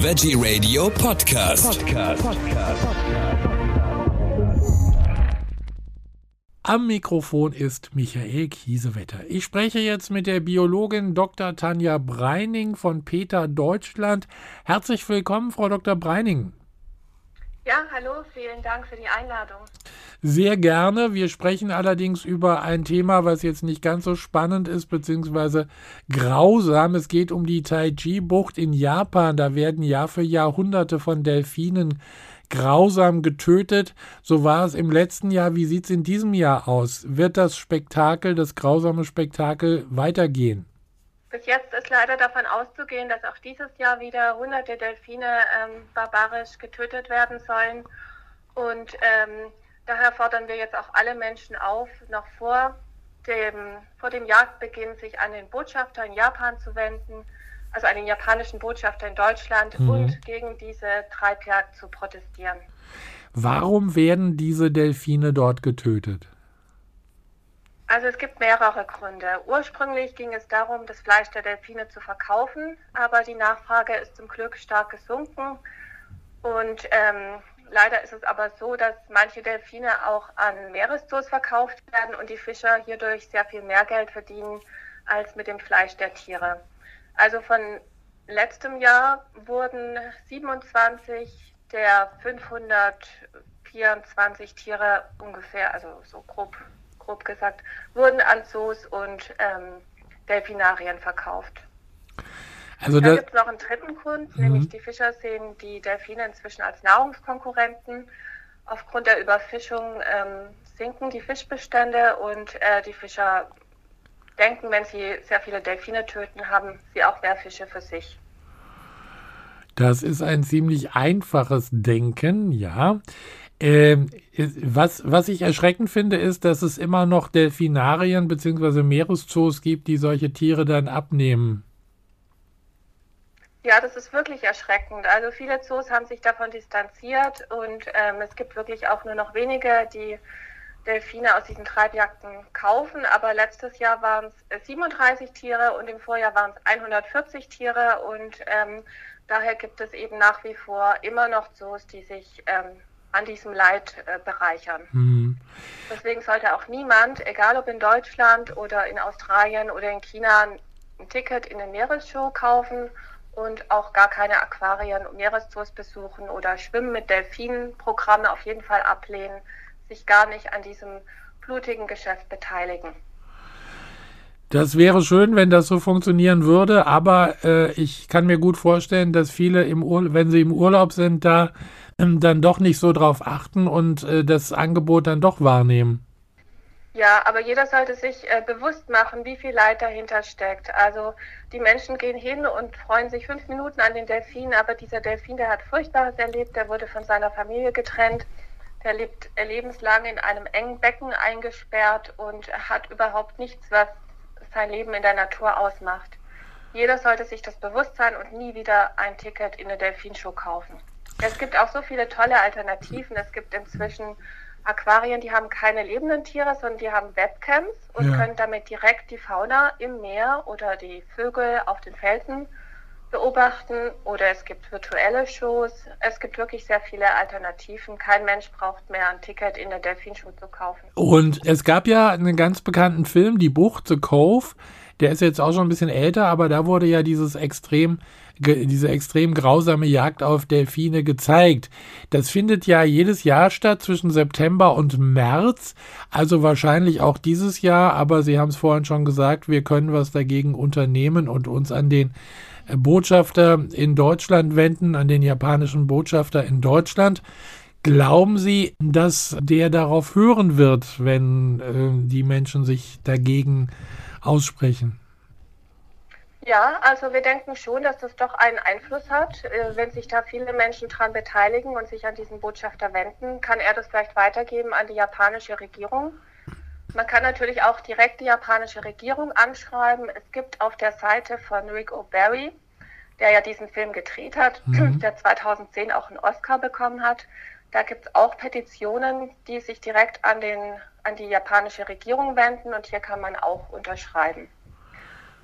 Veggie Radio Podcast. Podcast. Am Mikrofon ist Michael Kiesewetter. Ich spreche jetzt mit der Biologin Dr. Tanja Breining von Peter Deutschland. Herzlich willkommen, Frau Dr. Breining. Ja, hallo, vielen Dank für die Einladung. Sehr gerne. Wir sprechen allerdings über ein Thema, was jetzt nicht ganz so spannend ist, beziehungsweise grausam. Es geht um die Taiji-Bucht in Japan. Da werden Jahr für Jahr Hunderte von Delfinen grausam getötet. So war es im letzten Jahr. Wie sieht es in diesem Jahr aus? Wird das Spektakel, das grausame Spektakel weitergehen? Bis jetzt ist leider davon auszugehen, dass auch dieses Jahr wieder hunderte Delfine ähm, barbarisch getötet werden sollen. Und ähm, daher fordern wir jetzt auch alle Menschen auf, noch vor dem, vor dem Jagdbeginn sich an den Botschafter in Japan zu wenden, also an den japanischen Botschafter in Deutschland mhm. und gegen diese Treibjagd zu protestieren. Warum werden diese Delfine dort getötet? Also es gibt mehrere Gründe. Ursprünglich ging es darum, das Fleisch der Delfine zu verkaufen, aber die Nachfrage ist zum Glück stark gesunken. Und ähm, leider ist es aber so, dass manche Delfine auch an Meereszoos verkauft werden und die Fischer hierdurch sehr viel mehr Geld verdienen als mit dem Fleisch der Tiere. Also von letztem Jahr wurden 27 der 524 Tiere ungefähr, also so grob grob gesagt, wurden an Zoos und ähm, Delfinarien verkauft. Also da gibt es noch einen dritten Grund, mhm. nämlich die Fischer sehen die Delfine inzwischen als Nahrungskonkurrenten. Aufgrund der Überfischung ähm, sinken die Fischbestände und äh, die Fischer denken, wenn sie sehr viele Delfine töten, haben sie auch mehr Fische für sich. Das ist ein ziemlich einfaches Denken, ja. Ähm, was, was ich erschreckend finde, ist, dass es immer noch Delfinarien bzw. Meereszoos gibt, die solche Tiere dann abnehmen. Ja, das ist wirklich erschreckend. Also viele Zoos haben sich davon distanziert und ähm, es gibt wirklich auch nur noch wenige, die Delfine aus diesen Treibjagden kaufen. Aber letztes Jahr waren es 37 Tiere und im Vorjahr waren es 140 Tiere und ähm, daher gibt es eben nach wie vor immer noch Zoos, die sich ähm, an diesem Leid äh, bereichern. Mhm. Deswegen sollte auch niemand, egal ob in Deutschland oder in Australien oder in China, ein Ticket in eine Meeresshow kaufen und auch gar keine Aquarien und Meereszoos besuchen oder Schwimmen mit Delfinen Programme auf jeden Fall ablehnen, sich gar nicht an diesem blutigen Geschäft beteiligen. Das wäre schön, wenn das so funktionieren würde, aber äh, ich kann mir gut vorstellen, dass viele, im Ur wenn sie im Urlaub sind, da ähm, dann doch nicht so drauf achten und äh, das Angebot dann doch wahrnehmen. Ja, aber jeder sollte sich äh, bewusst machen, wie viel Leid dahinter steckt. Also die Menschen gehen hin und freuen sich fünf Minuten an den Delfin, aber dieser Delfin, der hat Furchtbares erlebt, der wurde von seiner Familie getrennt, der lebt lebenslang in einem engen Becken eingesperrt und hat überhaupt nichts, was sein Leben in der Natur ausmacht. Jeder sollte sich das bewusst sein und nie wieder ein Ticket in eine Delfinshow kaufen. Es gibt auch so viele tolle Alternativen. Es gibt inzwischen Aquarien, die haben keine lebenden Tiere, sondern die haben Webcams und ja. können damit direkt die Fauna im Meer oder die Vögel auf den Felsen beobachten oder es gibt virtuelle Shows. Es gibt wirklich sehr viele Alternativen. Kein Mensch braucht mehr ein Ticket in der Delfinshow zu kaufen. Und es gab ja einen ganz bekannten Film, Die Bucht, The Cove. Der ist jetzt auch schon ein bisschen älter, aber da wurde ja dieses extrem diese extrem grausame Jagd auf Delfine gezeigt. Das findet ja jedes Jahr statt zwischen September und März, also wahrscheinlich auch dieses Jahr, aber Sie haben es vorhin schon gesagt, wir können was dagegen unternehmen und uns an den äh, Botschafter in Deutschland wenden, an den japanischen Botschafter in Deutschland. Glauben Sie, dass der darauf hören wird, wenn äh, die Menschen sich dagegen aussprechen? Ja, also wir denken schon, dass das doch einen Einfluss hat. Äh, wenn sich da viele Menschen daran beteiligen und sich an diesen Botschafter wenden, kann er das vielleicht weitergeben an die japanische Regierung. Man kann natürlich auch direkt die japanische Regierung anschreiben. Es gibt auf der Seite von Rick O'Barry, der ja diesen Film gedreht hat, mhm. der 2010 auch einen Oscar bekommen hat, da gibt es auch Petitionen, die sich direkt an, den, an die japanische Regierung wenden und hier kann man auch unterschreiben.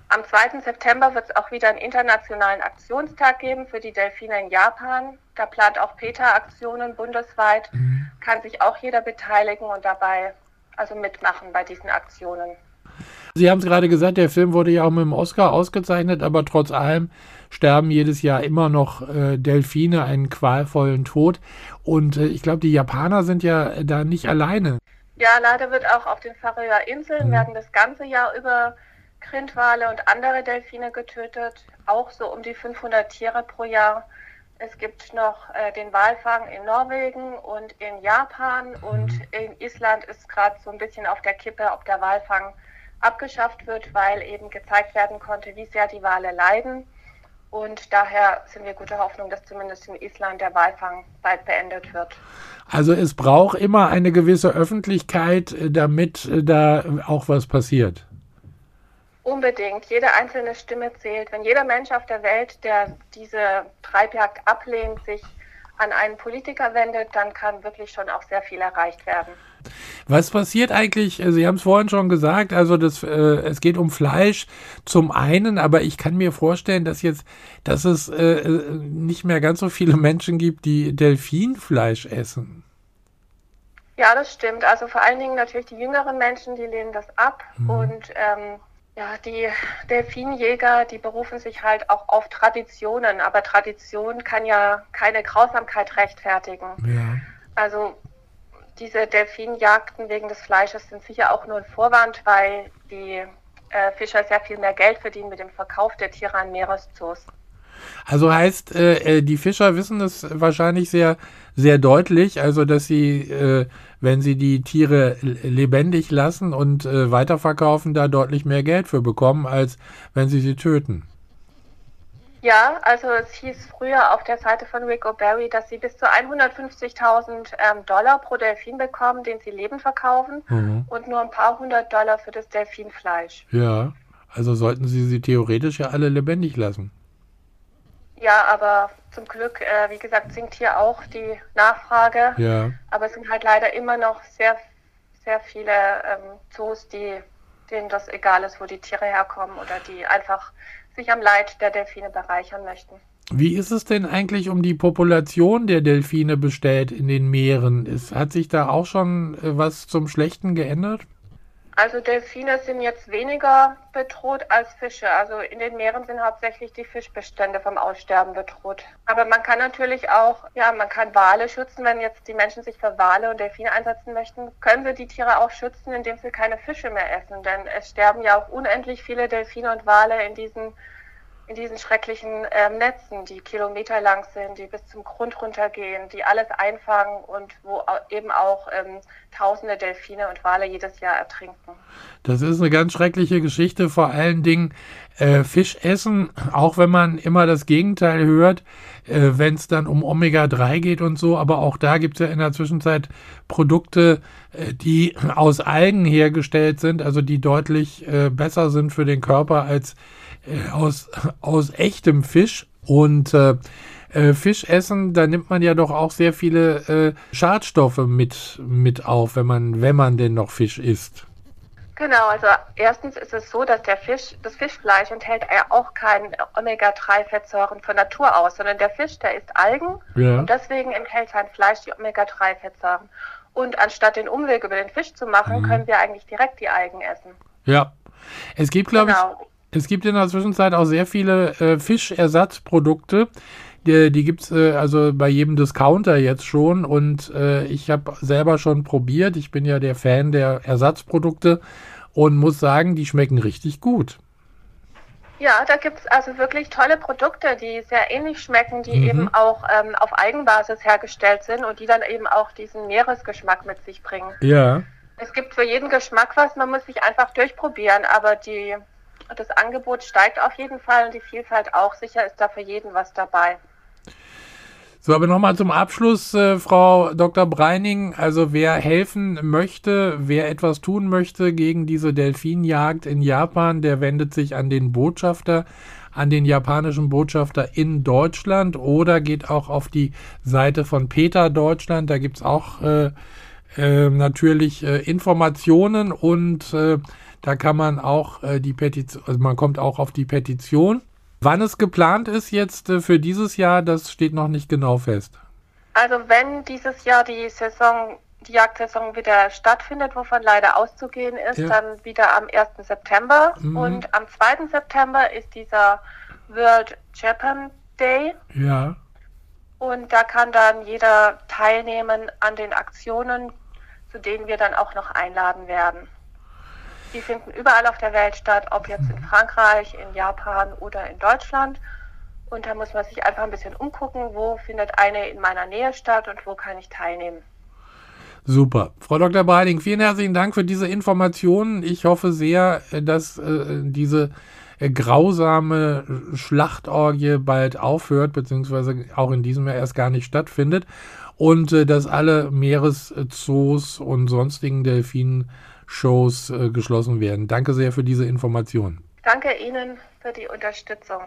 Am 2. September wird es auch wieder einen internationalen Aktionstag geben für die Delfine in Japan. Da plant auch Peter Aktionen bundesweit. Mhm. Kann sich auch jeder beteiligen und dabei also mitmachen bei diesen Aktionen. Sie haben es gerade gesagt, der Film wurde ja auch mit dem Oscar ausgezeichnet, aber trotz allem sterben jedes Jahr immer noch äh, Delfine einen qualvollen Tod. Und äh, ich glaube, die Japaner sind ja da nicht alleine. Ja, leider wird auch auf den Färöer Inseln mhm. werden das ganze Jahr über Grindwale und andere Delfine getötet, auch so um die 500 Tiere pro Jahr. Es gibt noch äh, den Walfang in Norwegen und in Japan mhm. und in Island ist gerade so ein bisschen auf der Kippe, ob der Walfang abgeschafft wird, weil eben gezeigt werden konnte, wie sehr die Wale leiden. Und daher sind wir guter Hoffnung, dass zumindest in Island der Walfang bald beendet wird. Also es braucht immer eine gewisse Öffentlichkeit, äh, damit äh, da auch was passiert. Unbedingt. Jede einzelne Stimme zählt. Wenn jeder Mensch auf der Welt, der diese Treibjagd ablehnt, sich an einen Politiker wendet, dann kann wirklich schon auch sehr viel erreicht werden. Was passiert eigentlich? Äh, Sie haben es vorhin schon gesagt, also das, äh, es geht um Fleisch zum einen, aber ich kann mir vorstellen, dass jetzt, dass es äh, äh nicht mehr ganz so viele Menschen gibt, die Delfinfleisch essen. Ja, das stimmt. Also vor allen Dingen natürlich die jüngeren Menschen, die lehnen das ab mhm. und ähm, ja, die Delfinjäger, die berufen sich halt auch auf Traditionen, aber Tradition kann ja keine Grausamkeit rechtfertigen. Ja. Also diese Delfinjagden wegen des Fleisches sind sicher auch nur ein Vorwand, weil die äh, Fischer sehr viel mehr Geld verdienen mit dem Verkauf der Tiere an Meereszoos. Also heißt, äh, äh, die Fischer wissen es wahrscheinlich sehr, sehr deutlich, also dass sie, äh, wenn sie die Tiere lebendig lassen und äh, weiterverkaufen, da deutlich mehr Geld für bekommen, als wenn sie sie töten. Ja, also es hieß früher auf der Seite von Rick O'Barry, dass sie bis zu 150.000 ähm, Dollar pro Delfin bekommen, den sie lebend verkaufen mhm. und nur ein paar hundert Dollar für das Delfinfleisch. Ja, also sollten sie sie theoretisch ja alle lebendig lassen. Ja, aber zum Glück, äh, wie gesagt, sinkt hier auch die Nachfrage. Ja. Aber es sind halt leider immer noch sehr, sehr viele ähm, Zoos, die, denen das egal ist, wo die Tiere herkommen oder die einfach sich am Leid der Delfine bereichern möchten. Wie ist es denn eigentlich um die Population der Delfine bestellt in den Meeren? Ist, hat sich da auch schon äh, was zum Schlechten geändert? Also Delfine sind jetzt weniger bedroht als Fische. Also in den Meeren sind hauptsächlich die Fischbestände vom Aussterben bedroht. Aber man kann natürlich auch, ja, man kann Wale schützen. Wenn jetzt die Menschen sich für Wale und Delfine einsetzen möchten, können sie die Tiere auch schützen, indem sie keine Fische mehr essen. Denn es sterben ja auch unendlich viele Delfine und Wale in diesen in diesen schrecklichen ähm, Netzen, die kilometerlang sind, die bis zum Grund runtergehen, die alles einfangen und wo eben auch ähm, tausende Delfine und Wale jedes Jahr ertrinken. Das ist eine ganz schreckliche Geschichte, vor allen Dingen äh, Fisch essen, auch wenn man immer das Gegenteil hört, äh, wenn es dann um Omega-3 geht und so, aber auch da gibt es ja in der Zwischenzeit Produkte, äh, die aus Algen hergestellt sind, also die deutlich äh, besser sind für den Körper als äh, aus, aus echtem Fisch. Und äh, äh, Fisch essen, da nimmt man ja doch auch sehr viele äh, Schadstoffe mit, mit auf, wenn man, wenn man denn noch Fisch isst. Genau, also erstens ist es so, dass der Fisch, das Fischfleisch enthält ja auch keine Omega-3-Fettsäuren von Natur aus, sondern der Fisch, der isst Algen ja. und deswegen enthält sein Fleisch die Omega-3-Fettsäuren. Und anstatt den Umweg über den Fisch zu machen, mhm. können wir eigentlich direkt die Algen essen. Ja. Es gibt, glaube genau. ich, es gibt in der Zwischenzeit auch sehr viele äh, Fischersatzprodukte. Die, die gibt es äh, also bei jedem Discounter jetzt schon und äh, ich habe selber schon probiert. Ich bin ja der Fan der Ersatzprodukte und muss sagen, die schmecken richtig gut. Ja, da gibt es also wirklich tolle Produkte, die sehr ähnlich schmecken, die mhm. eben auch ähm, auf Eigenbasis hergestellt sind und die dann eben auch diesen Meeresgeschmack mit sich bringen. Ja. Es gibt für jeden Geschmack was, man muss sich einfach durchprobieren, aber die das Angebot steigt auf jeden Fall und die Vielfalt auch. Sicher ist da für jeden was dabei. So, aber nochmal zum Abschluss, äh, Frau Dr. Breining. Also wer helfen möchte, wer etwas tun möchte gegen diese Delfinjagd in Japan, der wendet sich an den Botschafter, an den japanischen Botschafter in Deutschland oder geht auch auf die Seite von Peter Deutschland. Da gibt's auch äh, äh, natürlich äh, Informationen und äh, Da kann man auch äh, die Petition, also man kommt auch auf die Petition. Wann es geplant ist jetzt äh, für dieses Jahr, das steht noch nicht genau fest. Also wenn dieses Jahr die Saison, die Jagdsaison wieder stattfindet, wovon leider auszugehen ist, Ja. dann wieder am 1. September. Mhm. Und am 2. September ist dieser World Japan Day. Ja. Und da kann dann jeder teilnehmen an den Aktionen, zu denen wir dann auch noch einladen werden. Die finden überall auf der Welt statt, ob jetzt in Frankreich, in Japan oder in Deutschland. Und da muss man sich einfach ein bisschen umgucken, wo findet eine in meiner Nähe statt und wo kann ich teilnehmen. Super. Frau Dr. Breiling, vielen herzlichen Dank für diese Informationen. Ich hoffe sehr, dass äh, diese äh, grausame Schlachtorgie bald aufhört, beziehungsweise auch in diesem Jahr erst gar nicht stattfindet und äh, dass alle Meereszoos und sonstigen Delfinshows äh, geschlossen werden. Danke sehr für diese Informationen. Danke Ihnen für die Unterstützung.